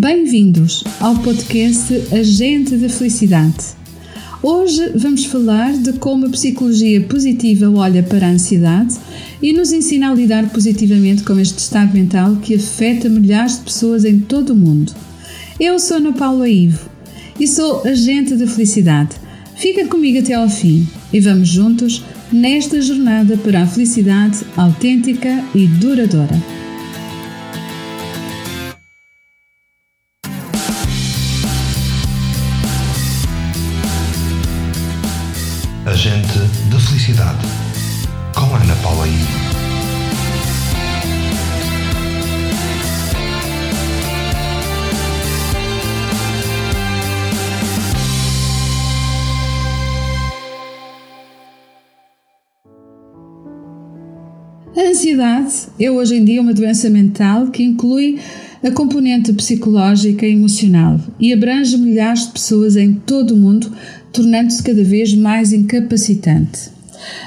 Bem-vindos ao podcast Agente da Felicidade. Hoje vamos falar de como a psicologia positiva olha para a ansiedade e nos ensina a lidar positivamente com este estado mental que afeta milhares de pessoas em todo o mundo. Eu sou Ana Paula Ivo e sou agente da felicidade. Fica comigo até ao fim e vamos juntos nesta jornada para a felicidade autêntica e duradoura. A ansiedade é hoje em dia uma doença mental que inclui a componente psicológica e emocional e abrange milhares de pessoas em todo o mundo tornando-se cada vez mais incapacitante.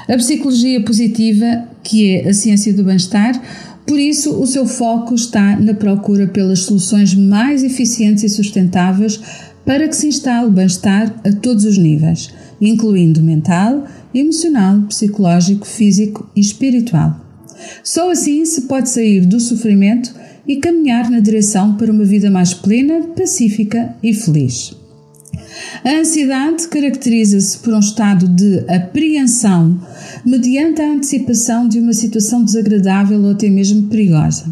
A psicologia positiva, que é a ciência do bem-estar, por isso o seu foco está na procura pelas soluções mais eficientes e sustentáveis para que se instale bem-estar a todos os níveis, incluindo mental, emocional, psicológico, físico e espiritual. Só assim se pode sair do sofrimento e caminhar na direção para uma vida mais plena, pacífica e feliz. A ansiedade caracteriza-se por um estado de apreensão mediante a antecipação de uma situação desagradável ou até mesmo perigosa.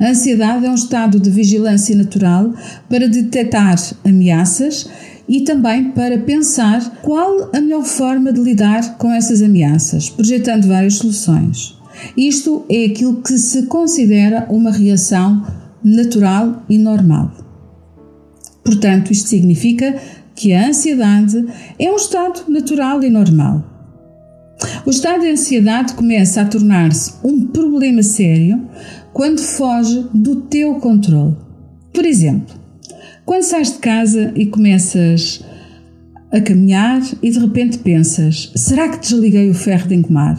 A ansiedade é um estado de vigilância natural para detectar ameaças e também para pensar qual a melhor forma de lidar com essas ameaças, projetando várias soluções. Isto é aquilo que se considera uma reação natural e normal. Portanto, isto significa que a ansiedade é um estado natural e normal. O estado de ansiedade começa a tornar-se um problema sério quando foge do teu controle. Por exemplo, quando sais de casa e começas a caminhar e de repente pensas: será que desliguei o ferro de engomar?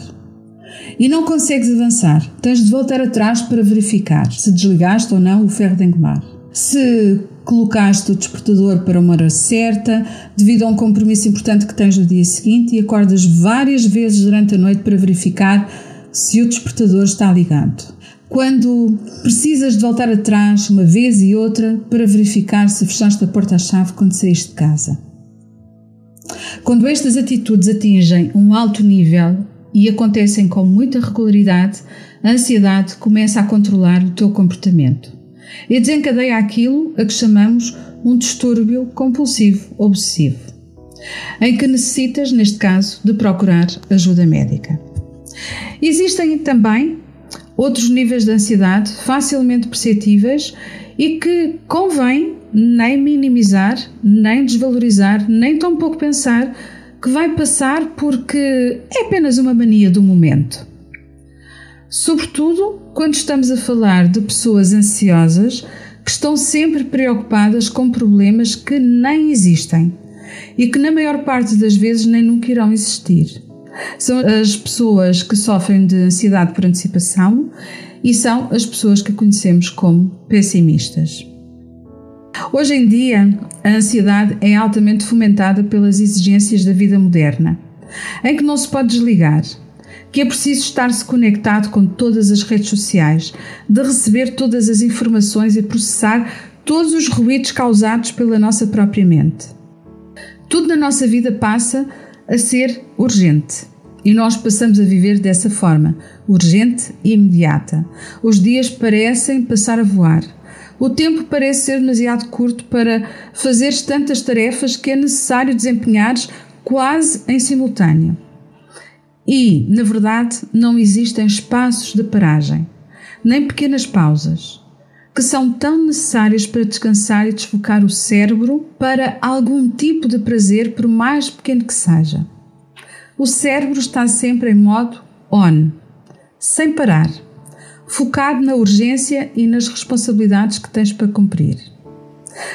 E não consegues avançar, tens de voltar atrás para verificar se desligaste ou não o ferro de engomar. Se colocaste o despertador para uma hora certa, devido a um compromisso importante que tens no dia seguinte, e acordas várias vezes durante a noite para verificar se o despertador está ligado. Quando precisas de voltar atrás uma vez e outra para verificar se fechaste a porta-chave quando saíste de casa. Quando estas atitudes atingem um alto nível e acontecem com muita regularidade, a ansiedade começa a controlar o teu comportamento e desencadeia aquilo a que chamamos um distúrbio compulsivo obsessivo, em que necessitas, neste caso, de procurar ajuda médica. Existem também outros níveis de ansiedade facilmente perceptíveis e que convém nem minimizar, nem desvalorizar, nem tão pouco pensar que vai passar porque é apenas uma mania do momento. Sobretudo quando estamos a falar de pessoas ansiosas que estão sempre preocupadas com problemas que nem existem e que, na maior parte das vezes, nem nunca irão existir. São as pessoas que sofrem de ansiedade por antecipação e são as pessoas que conhecemos como pessimistas. Hoje em dia, a ansiedade é altamente fomentada pelas exigências da vida moderna, em que não se pode desligar que é preciso estar-se conectado com todas as redes sociais, de receber todas as informações e processar todos os ruídos causados pela nossa própria mente. Tudo na nossa vida passa a ser urgente. E nós passamos a viver dessa forma, urgente e imediata. Os dias parecem passar a voar. O tempo parece ser demasiado curto para fazeres tantas tarefas que é necessário desempenhares quase em simultâneo. E, na verdade, não existem espaços de paragem, nem pequenas pausas, que são tão necessárias para descansar e desfocar o cérebro para algum tipo de prazer, por mais pequeno que seja. O cérebro está sempre em modo on, sem parar, focado na urgência e nas responsabilidades que tens para cumprir.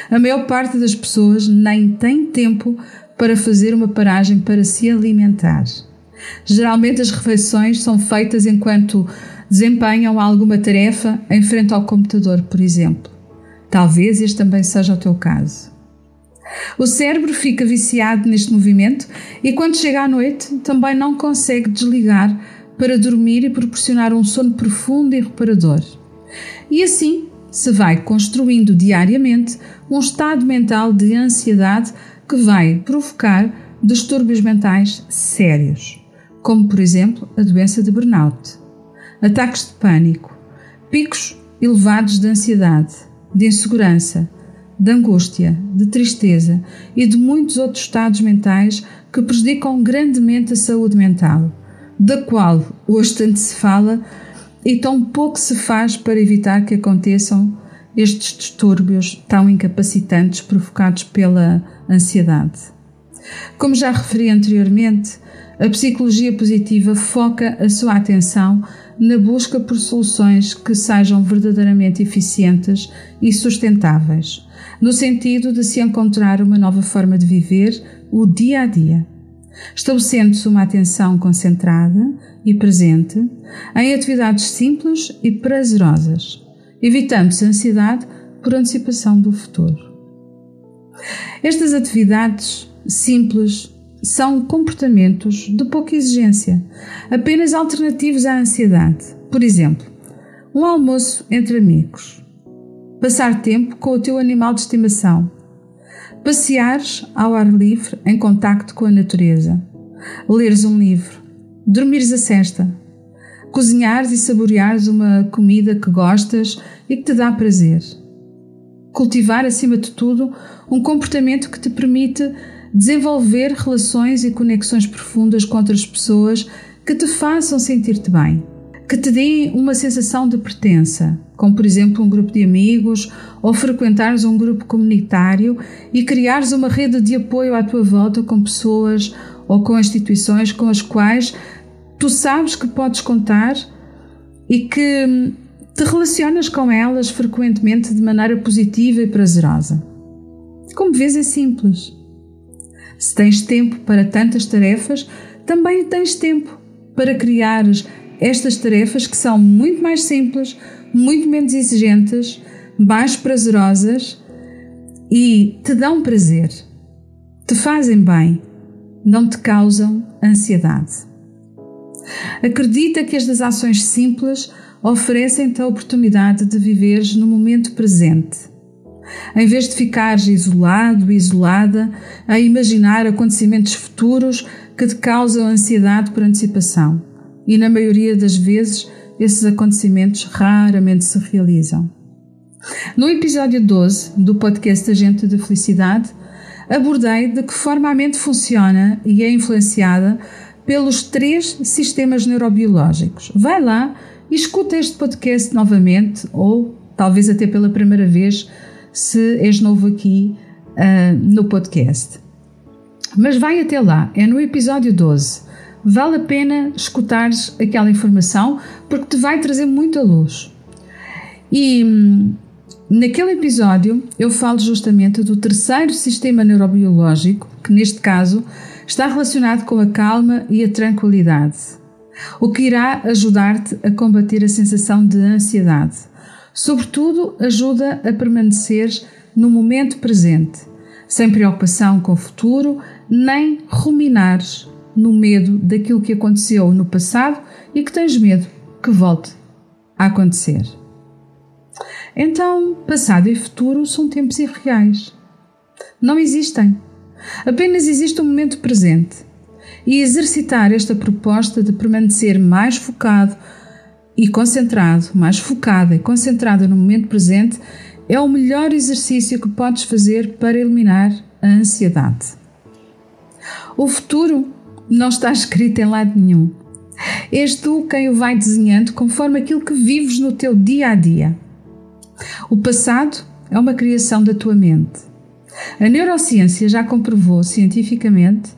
A maior parte das pessoas nem tem tempo para fazer uma paragem para se alimentar Geralmente as refeições são feitas enquanto desempenham alguma tarefa em frente ao computador, por exemplo. Talvez este também seja o teu caso. O cérebro fica viciado neste movimento e, quando chega à noite, também não consegue desligar para dormir e proporcionar um sono profundo e reparador. E assim se vai construindo diariamente um estado mental de ansiedade que vai provocar distúrbios mentais sérios, como por exemplo a doença de burnout, ataques de pânico, picos elevados de ansiedade, de insegurança, de angústia, de tristeza e de muitos outros estados mentais que prejudicam grandemente a saúde mental, da qual hoje tanto se fala e tão pouco se faz para evitar que aconteçam estes distúrbios tão incapacitantes provocados pela ansiedade. Como já referi anteriormente, a psicologia positiva foca a sua atenção na busca por soluções que sejam verdadeiramente eficientes e sustentáveis, no sentido de se encontrar uma nova forma de viver o dia a dia, estabelecendo-se uma atenção concentrada e presente em atividades simples e prazerosas, evitando-se a ansiedade por antecipação do futuro. Estas atividades simples são comportamentos de pouca exigência, apenas alternativos à ansiedade. Por exemplo, um almoço entre amigos, passar tempo com o teu animal de estimação, passeares ao ar livre em contacto com a natureza, leres um livro, dormires a cesta, cozinhares e saboreares uma comida que gostas e que te dá prazer. Cultivar, acima de tudo, um comportamento que te permite desenvolver relações e conexões profundas com outras pessoas que te façam sentir-te bem, que te deem uma sensação de pertença, como por exemplo um grupo de amigos ou frequentares um grupo comunitário e criares uma rede de apoio à tua volta com pessoas ou com instituições com as quais tu sabes que podes contar e que hum, te relacionas com elas frequentemente de maneira positiva e prazerosa. Como vês, é simples. Se tens tempo para tantas tarefas, também tens tempo para criar estas tarefas que são muito mais simples, muito menos exigentes, mais prazerosas e te dão prazer, te fazem bem, não te causam ansiedade. Acredita que estas ações simples oferecem-te a oportunidade de viveres no momento presente em vez de ficares isolado, isolada, a imaginar acontecimentos futuros que te causam ansiedade por antecipação. E na maioria das vezes, esses acontecimentos raramente se realizam. No episódio 12 do podcast Agente de Felicidade, abordei de que forma a mente funciona e é influenciada pelos três sistemas neurobiológicos. Vai lá e escuta este podcast novamente ou talvez até pela primeira vez se és novo aqui uh, no podcast. Mas vai até lá, é no episódio 12. Vale a pena escutares aquela informação porque te vai trazer muita luz. E hum, naquele episódio eu falo justamente do terceiro sistema neurobiológico, que neste caso está relacionado com a calma e a tranquilidade, o que irá ajudar-te a combater a sensação de ansiedade Sobretudo, ajuda a permanecer no momento presente, sem preocupação com o futuro, nem ruminares no medo daquilo que aconteceu no passado e que tens medo que volte a acontecer. Então, passado e futuro são tempos irreais. Não existem. Apenas existe o momento presente. E exercitar esta proposta de permanecer mais focado e concentrado, mais focada e concentrada no momento presente, é o melhor exercício que podes fazer para eliminar a ansiedade. O futuro não está escrito em lado nenhum. És tu quem o vai desenhando conforme aquilo que vives no teu dia a dia. O passado é uma criação da tua mente. A neurociência já comprovou cientificamente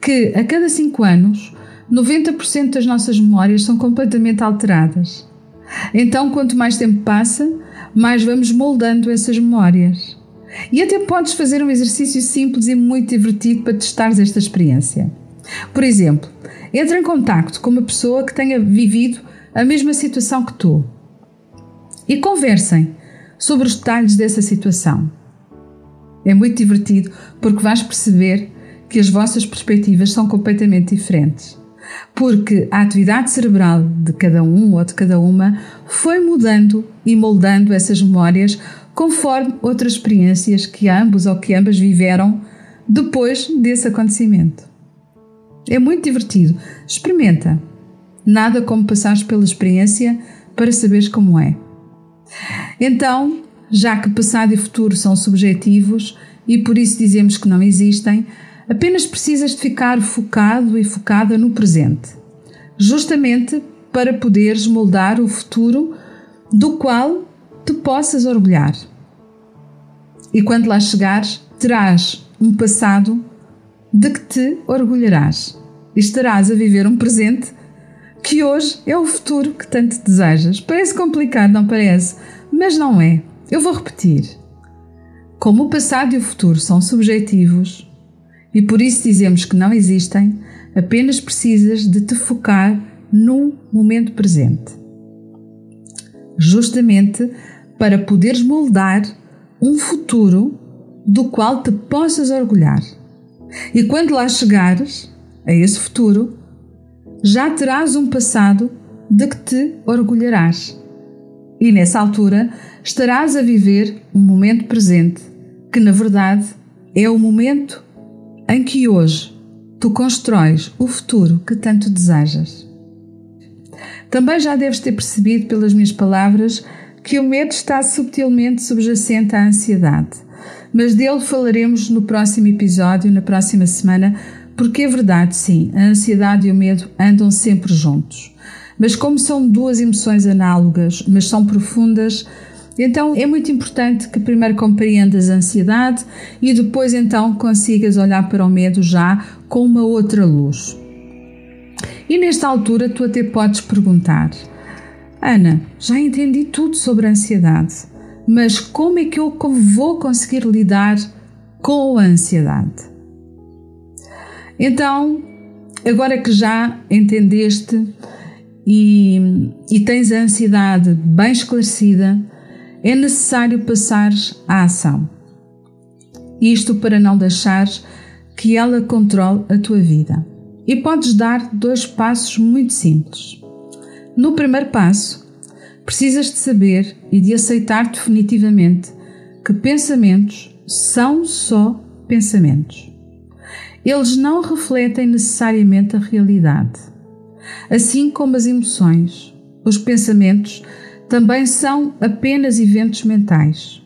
que a cada cinco anos 90% das nossas memórias são completamente alteradas. Então, quanto mais tempo passa, mais vamos moldando essas memórias. E até podes fazer um exercício simples e muito divertido para testares esta experiência. Por exemplo, entra em contacto com uma pessoa que tenha vivido a mesma situação que tu e conversem sobre os detalhes dessa situação. É muito divertido porque vais perceber que as vossas perspectivas são completamente diferentes. Porque a atividade cerebral de cada um ou de cada uma foi mudando e moldando essas memórias conforme outras experiências que ambos ou que ambas viveram depois desse acontecimento. É muito divertido. Experimenta. Nada como passares pela experiência para saberes como é. Então, já que passado e futuro são subjetivos e por isso dizemos que não existem, apenas precisas de ficar focado e focada no presente, justamente para poderes moldar o futuro do qual te possas orgulhar. E quando lá chegares, terás um passado de que te orgulharás e estarás a viver um presente que hoje é o futuro que tanto desejas. Parece complicado, não parece? Mas não é. Eu vou repetir. Como o passado e o futuro são subjetivos e por isso dizemos que não existem, apenas precisas de te focar no momento presente. Justamente para poderes moldar um futuro do qual te possas orgulhar. E quando lá chegares a esse futuro, já terás um passado de que te orgulharás. E nessa altura estarás a viver um momento presente, que na verdade é o momento em que hoje tu constróis o futuro que tanto desejas. Também já deves ter percebido pelas minhas palavras que o medo está subtilmente subjacente à ansiedade, mas dele falaremos no próximo episódio, na próxima semana, porque é verdade, sim, a ansiedade e o medo andam sempre juntos. Mas como são duas emoções análogas, mas são profundas, então é muito importante que primeiro compreendas a ansiedade e depois então consigas olhar para o medo já com uma outra luz. E nesta altura tu até podes perguntar: Ana, já entendi tudo sobre a ansiedade, mas como é que eu vou conseguir lidar com a ansiedade? Então, agora que já entendeste e, e tens a ansiedade bem esclarecida, é necessário passares à ação. Isto para não deixares que ela controle a tua vida. E podes dar dois passos muito simples. No primeiro passo, precisas de saber e de aceitar definitivamente que pensamentos são só pensamentos. Eles não refletem necessariamente a realidade. Assim como as emoções, os pensamentos também são apenas eventos mentais.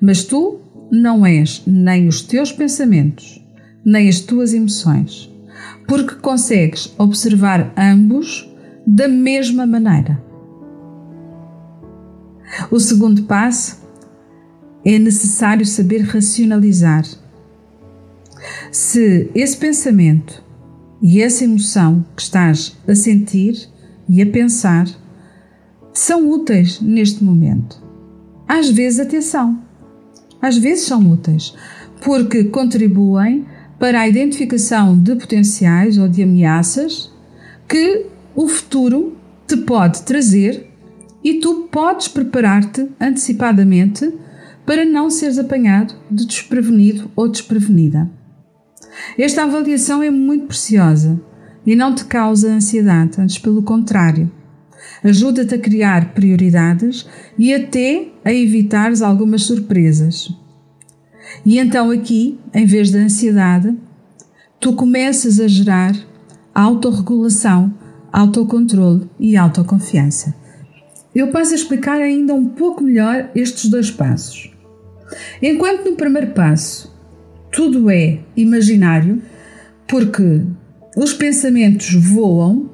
Mas tu não és nem os teus pensamentos, nem as tuas emoções, porque consegues observar ambos da mesma maneira. O segundo passo é necessário saber racionalizar se esse pensamento e essa emoção que estás a sentir e a pensar são úteis neste momento. Às vezes, atenção, às vezes são úteis, porque contribuem para a identificação de potenciais ou de ameaças que o futuro te pode trazer e tu podes preparar-te antecipadamente para não seres apanhado de desprevenido ou desprevenida. Esta avaliação é muito preciosa e não te causa ansiedade, antes pelo contrário. Ajuda-te a criar prioridades e até a evitares algumas surpresas. E então, aqui, em vez da ansiedade, tu começas a gerar autorregulação, autocontrole e autoconfiança. Eu passo a explicar ainda um pouco melhor estes dois passos. Enquanto no primeiro passo tudo é imaginário, porque os pensamentos voam,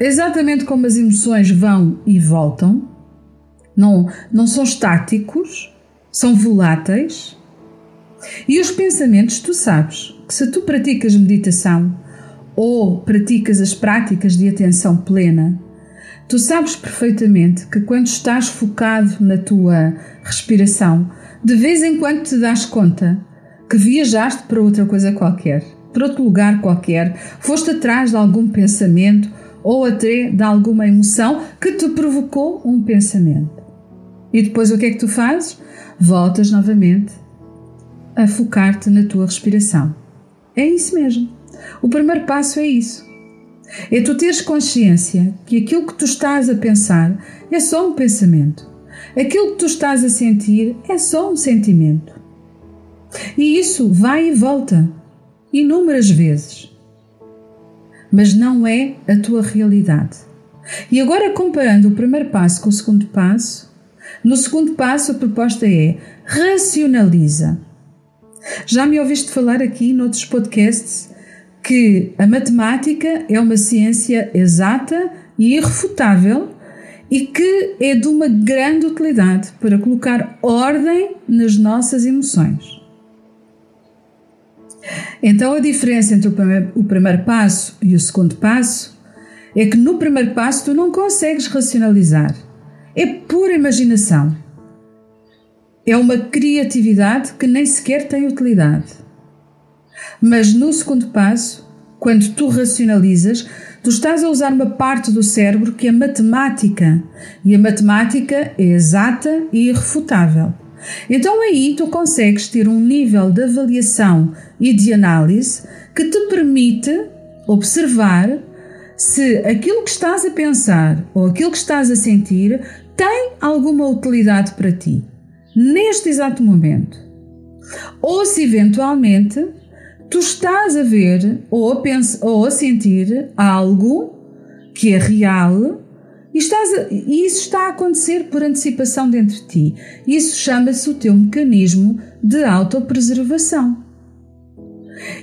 exatamente como as emoções vão e voltam, não, não são estáticos, são voláteis. E os pensamentos, tu sabes que se tu praticas meditação ou praticas as práticas de atenção plena, tu sabes perfeitamente que quando estás focado na tua respiração, de vez em quando te das conta que viajaste para outra coisa qualquer, para outro lugar qualquer, foste atrás de algum pensamento ou até de alguma emoção que te provocou um pensamento. E depois o que é que tu fazes? Voltas novamente a focar-te na tua respiração. É isso mesmo. O primeiro passo é isso. É tu teres consciência que aquilo que tu estás a pensar é só um pensamento. Aquilo que tu estás a sentir é só um sentimento. E isso vai e volta inúmeras vezes. Mas não é a tua realidade. E agora, comparando o primeiro passo com o segundo passo, no segundo passo a proposta é racionaliza. Já me ouviste falar aqui noutros podcasts que a matemática é uma ciência exata e irrefutável e que é de uma grande utilidade para colocar ordem nas nossas emoções. Então, a diferença entre o primeiro, passo e o segundo passo é que no primeiro passo tu não consegues racionalizar, é pura imaginação. É uma criatividade que nem sequer tem utilidade. Mas no segundo passo, quando tu racionalizas, tu estás a usar uma parte do cérebro que é matemática. E a matemática é exata e irrefutável. Então aí tu consegues ter um nível de avaliação e de análise que te permite observar se aquilo que estás a pensar ou aquilo que estás a sentir tem alguma utilidade para ti, neste exato momento. Ou se eventualmente tu estás a ver ou a, pensar, ou a sentir algo que é real e, estás a, e isso está a acontecer por antecipação dentro de ti. Isso chama-se o teu mecanismo de autopreservação.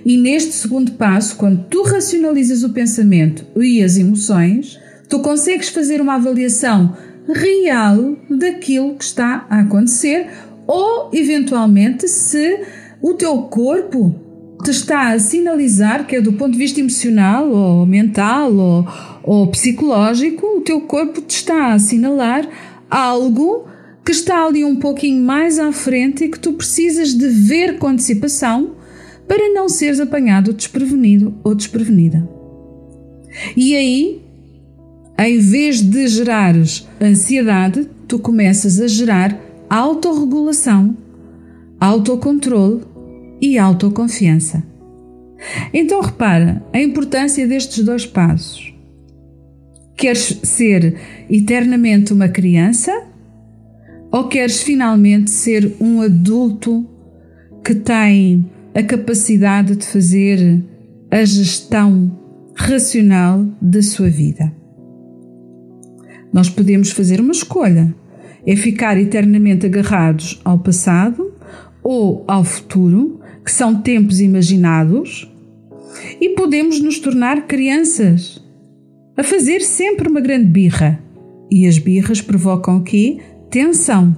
E neste segundo passo, quando tu racionalizas o pensamento e as emoções, tu consegues fazer uma avaliação real daquilo que está a acontecer ou, eventualmente, se o teu corpo te está a sinalizar, que é do ponto de vista emocional ou mental ou, ou psicológico, o teu corpo te está a assinalar algo que está ali um pouquinho mais à frente e que tu precisas de ver com antecipação para não seres apanhado desprevenido ou desprevenida. E aí, em vez de gerares ansiedade, tu começas a gerar autorregulação, autocontrole e autoconfiança. Então repara a importância destes dois passos. Queres ser eternamente uma criança ou queres finalmente ser um adulto que tem a capacidade de fazer a gestão racional da sua vida? Nós podemos fazer uma escolha: é ficar eternamente agarrados ao passado ou ao futuro que são tempos imaginados, e podemos nos tornar crianças, a fazer sempre uma grande birra. E as birras provocam o quê? Tensão.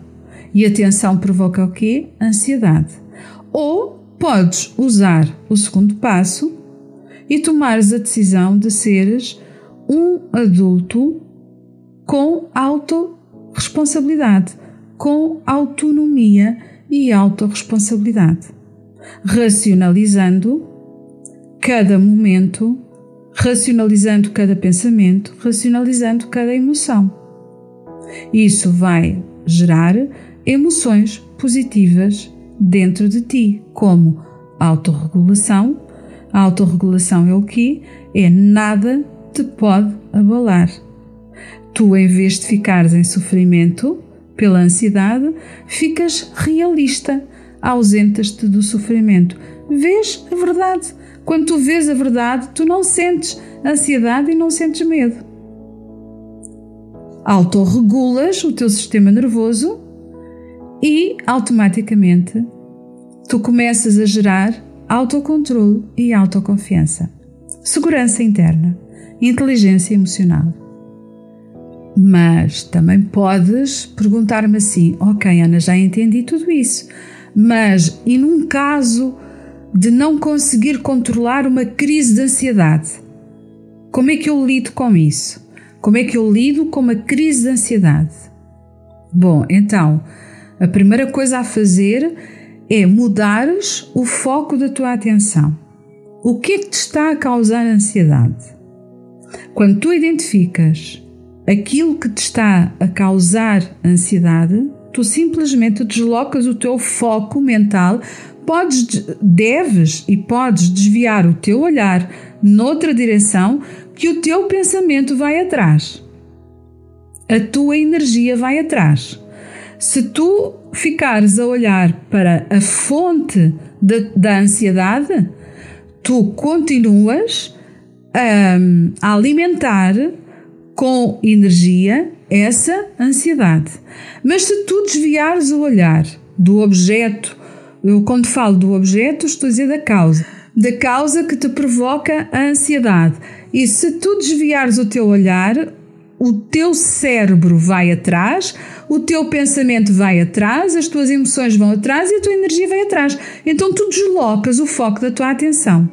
E a tensão provoca o quê? Ansiedade. Ou podes usar o segundo passo e tomares a decisão de seres um adulto com autorresponsabilidade, com autonomia e autorresponsabilidade racionalizando cada momento, racionalizando cada pensamento, racionalizando cada emoção. Isso vai gerar emoções positivas dentro de ti, como autorregulação. A autorregulação é o que? É nada te pode abalar. Tu, em vez de ficares em sofrimento pela ansiedade, ficas realista, ausentas-te do sofrimento. Vês a verdade. Quando tu vês a verdade, tu não sentes ansiedade e não sentes medo. Autorregulas o teu sistema nervoso e automaticamente tu começas a gerar autocontrole e autoconfiança, segurança interna, inteligência emocional. Mas também podes perguntar-me assim: Ok, Ana, já entendi tudo isso, mas, e num caso de não conseguir controlar uma crise de ansiedade, como é que eu lido com isso? Como é que eu lido com uma crise de ansiedade? Bom, então, a primeira coisa a fazer é mudares o foco da tua atenção. O que é que te está a causar ansiedade? Quando tu identificas aquilo que te está a causar ansiedade, Tu simplesmente deslocas o teu foco mental, podes, deves e podes desviar o teu olhar noutra direção que o teu pensamento vai atrás. A tua energia vai atrás. Se tu ficares a olhar para a fonte de, da ansiedade, tu continuas a, a alimentar com energia essa ansiedade. Mas se tu desviares o olhar do objeto, eu quando falo do objeto estou a dizer da causa, da causa que te provoca a ansiedade. E se tu desviares o teu olhar, o teu cérebro vai atrás, o teu pensamento vai atrás, as tuas emoções vão atrás e a tua energia vai atrás. Então tu deslocas o foco da tua atenção.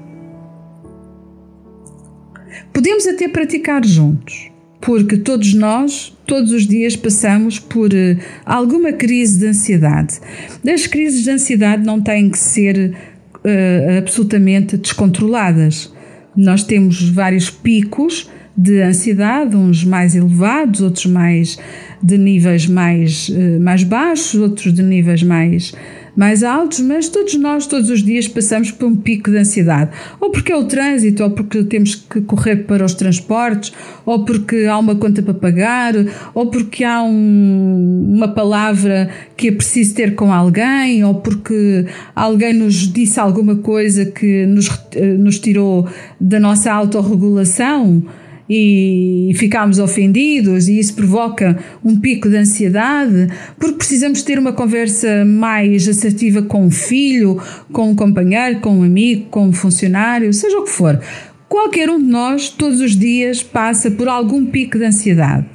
Podemos até praticar juntos, porque todos nós, todos os dias, passamos por uh, alguma crise de ansiedade. As crises de ansiedade não têm que ser uh, absolutamente descontroladas. Nós temos vários picos de ansiedade, uns mais elevados, outros mais de níveis mais, eh, mais baixos, outros de níveis mais, mais altos, mas todos nós, todos os dias, passamos por um pico de ansiedade. Ou porque é o trânsito, ou porque temos que correr para os transportes, ou porque há uma conta para pagar, ou porque há um, uma palavra que é preciso ter com alguém, ou porque alguém nos disse alguma coisa que nos, eh, nos tirou da nossa autorregulação e ficamos ofendidos e isso provoca um pico de ansiedade, porque precisamos ter uma conversa mais assertiva com um filho, com um companheiro, com um amigo, com um funcionário, seja o que for. Qualquer um de nós, todos os dias, passa por algum pico de ansiedade.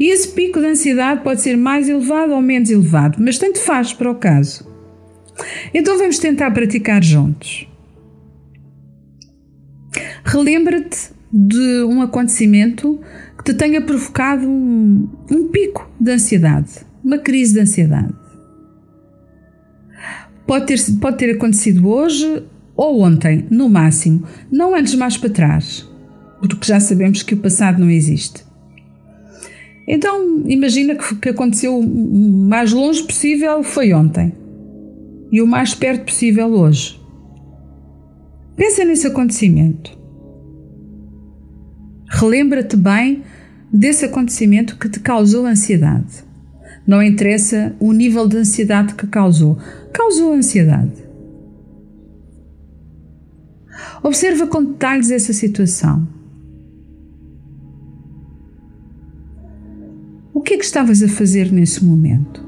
E esse pico de ansiedade pode ser mais elevado ou menos elevado, mas tanto faz para o caso. Então vamos tentar praticar juntos. Relembra-te de um acontecimento que te tenha provocado um, um pico de ansiedade, uma crise de ansiedade. Pode ter, pode ter acontecido hoje ou ontem, no máximo, não antes mais para trás, porque já sabemos que o passado não existe. Então, imagina que, que aconteceu o mais longe possível foi ontem e o mais perto possível hoje. Pensa nesse acontecimento. Relembra-te bem desse acontecimento que te causou ansiedade. Não interessa o nível de ansiedade que causou, causou ansiedade. Observa com detalhes essa situação. O que é que estavas a fazer nesse momento?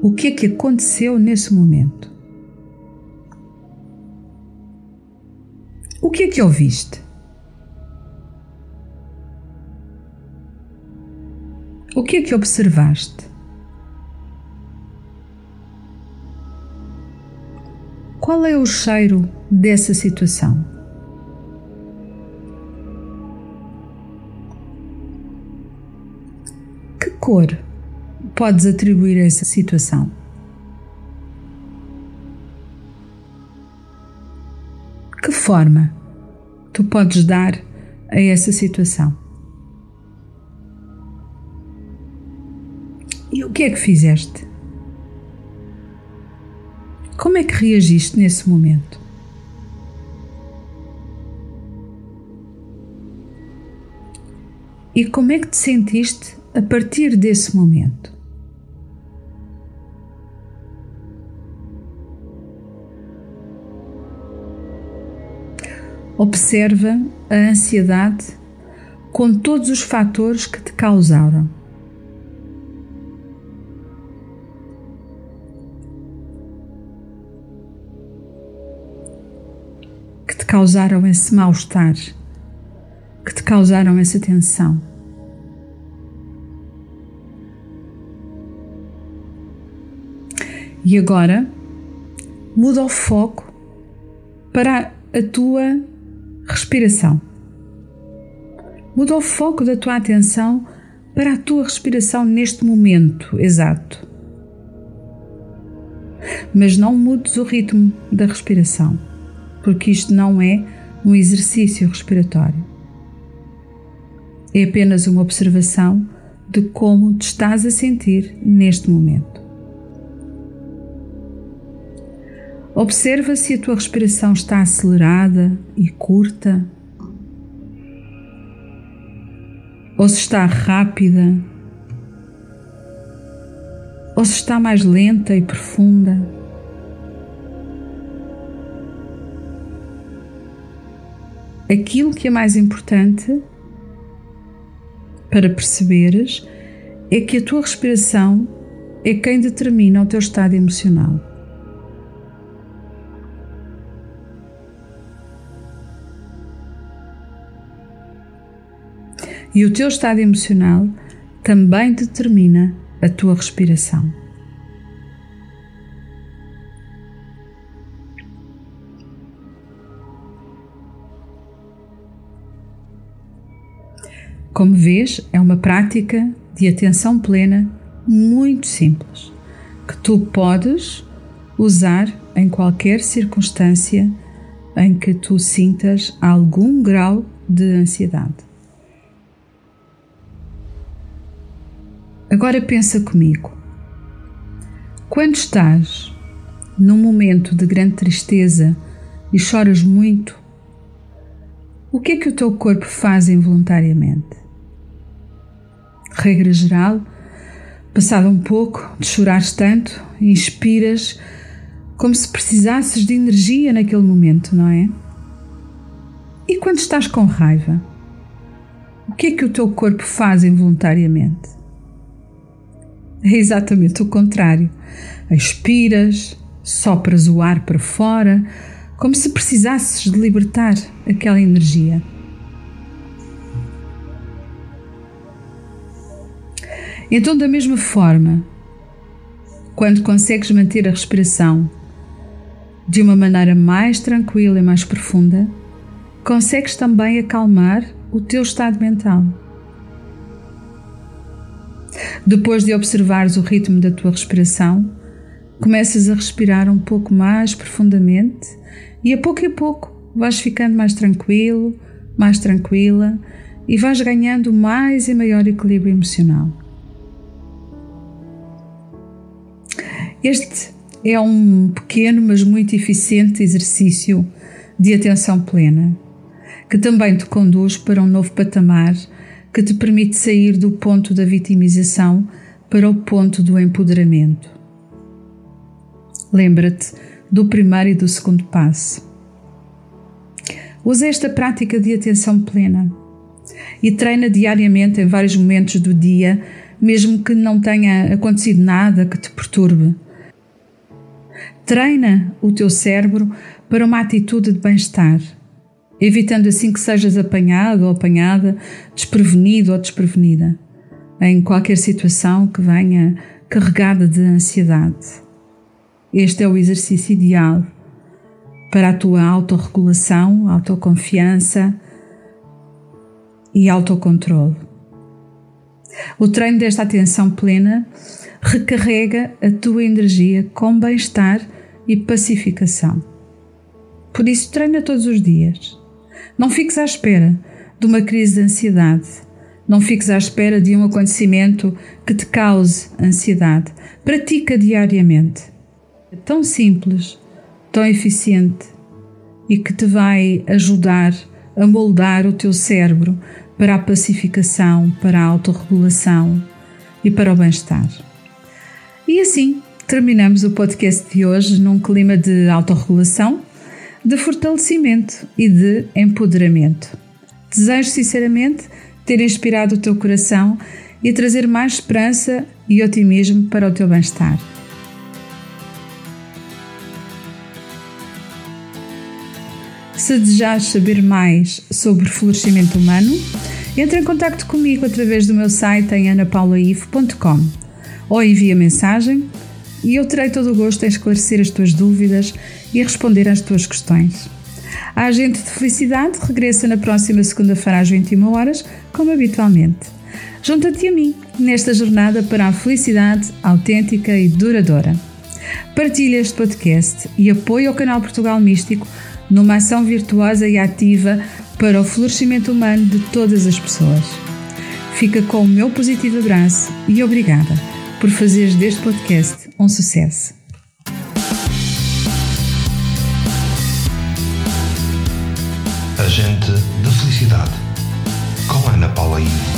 O que é que aconteceu nesse momento? O que é que ouviste? O que é que observaste? Qual é o cheiro dessa situação? Que cor podes atribuir a essa situação? Forma tu podes dar a essa situação? E o que é que fizeste? Como é que reagiste nesse momento? E como é que te sentiste a partir desse momento? Observa a ansiedade com todos os fatores que te causaram. Que te causaram esse mal-estar, que te causaram essa tensão. E agora muda o foco para a tua Respiração. Muda o foco da tua atenção para a tua respiração neste momento exato. Mas não mudes o ritmo da respiração, porque isto não é um exercício respiratório. é apenas uma observação de como te estás a sentir neste momento. Observa se a tua respiração está acelerada e curta, ou se está rápida, ou se está mais lenta e profunda. Aquilo que é mais importante para perceberes é que a tua respiração é quem determina o teu estado emocional. E o teu estado emocional também determina a tua respiração. Como vês, é uma prática de atenção plena muito simples que tu podes usar em qualquer circunstância em que tu sintas algum grau de ansiedade. Agora pensa comigo. Quando estás num momento de grande tristeza e choras muito, o que é que o teu corpo faz involuntariamente? regra geral, passado um pouco de chorares tanto, inspiras como se precisasses de energia naquele momento, não é? E quando estás com raiva, o que é que o teu corpo faz involuntariamente? É exatamente o contrário. Expiras, sopras o ar para fora, como se precisasses de libertar aquela energia. Então, da mesma forma, quando consegues manter a respiração de uma maneira mais tranquila e mais profunda, consegues também acalmar o teu estado mental. Depois de observares o ritmo da tua respiração, começas a respirar um pouco mais profundamente e a pouco a pouco vais ficando mais tranquilo, mais tranquila e vais ganhando mais e maior equilíbrio emocional. Este é um pequeno, mas muito eficiente exercício de atenção plena, que também te conduz para um novo patamar que te permite sair do ponto da vitimização para o ponto do empoderamento. Lembra-te do primeiro e do segundo passo. Usa esta prática de atenção plena e treina diariamente em vários momentos do dia, mesmo que não tenha acontecido nada que te perturbe Treina o teu cérebro para uma atitude de bem-estar, evitando assim que sejas apanhado ou apanhada, desprevenido ou desprevenida, em qualquer situação que venha carregada de ansiedade. Este é o exercício ideal para a tua autorregulação, autoconfiança e autocontrole. O treino desta atenção plena recarrega a tua energia com bem-estar e pacificação. Por isso, treina todos os dias. Não fiques à espera de uma crise de ansiedade. Não fiques à espera de um acontecimento que te cause ansiedade. Pratica diariamente. É tão simples, tão eficiente e que te vai ajudar a moldar o teu cérebro para a pacificação, para a autorregulação e para o bem-estar. E assim terminamos o podcast de hoje num clima de autorregulação, de fortalecimento e de empoderamento. Desejo sinceramente ter inspirado o teu coração e trazer mais esperança e otimismo para o teu bem-estar. Se desejas saber mais sobre florescimento humano, entre em contato comigo através do meu site em anapaulaif.com ou envia mensagem e eu terei todo o gosto em esclarecer as tuas dúvidas e responder às tuas questões. A Agente de Felicidade regressa na próxima segunda-feira às 21 horas, como habitualmente. Junta-te a mim nesta jornada para a felicidade autêntica e duradoura. Partilha este podcast e apoia ao canal Portugal Místico numa ação virtuosa e ativa para o florescimento humano de todas as pessoas. Fica com o meu positivo abraço e obrigada por fazeres deste podcast um sucesso. Agente da Felicidade, com Ana Paula I.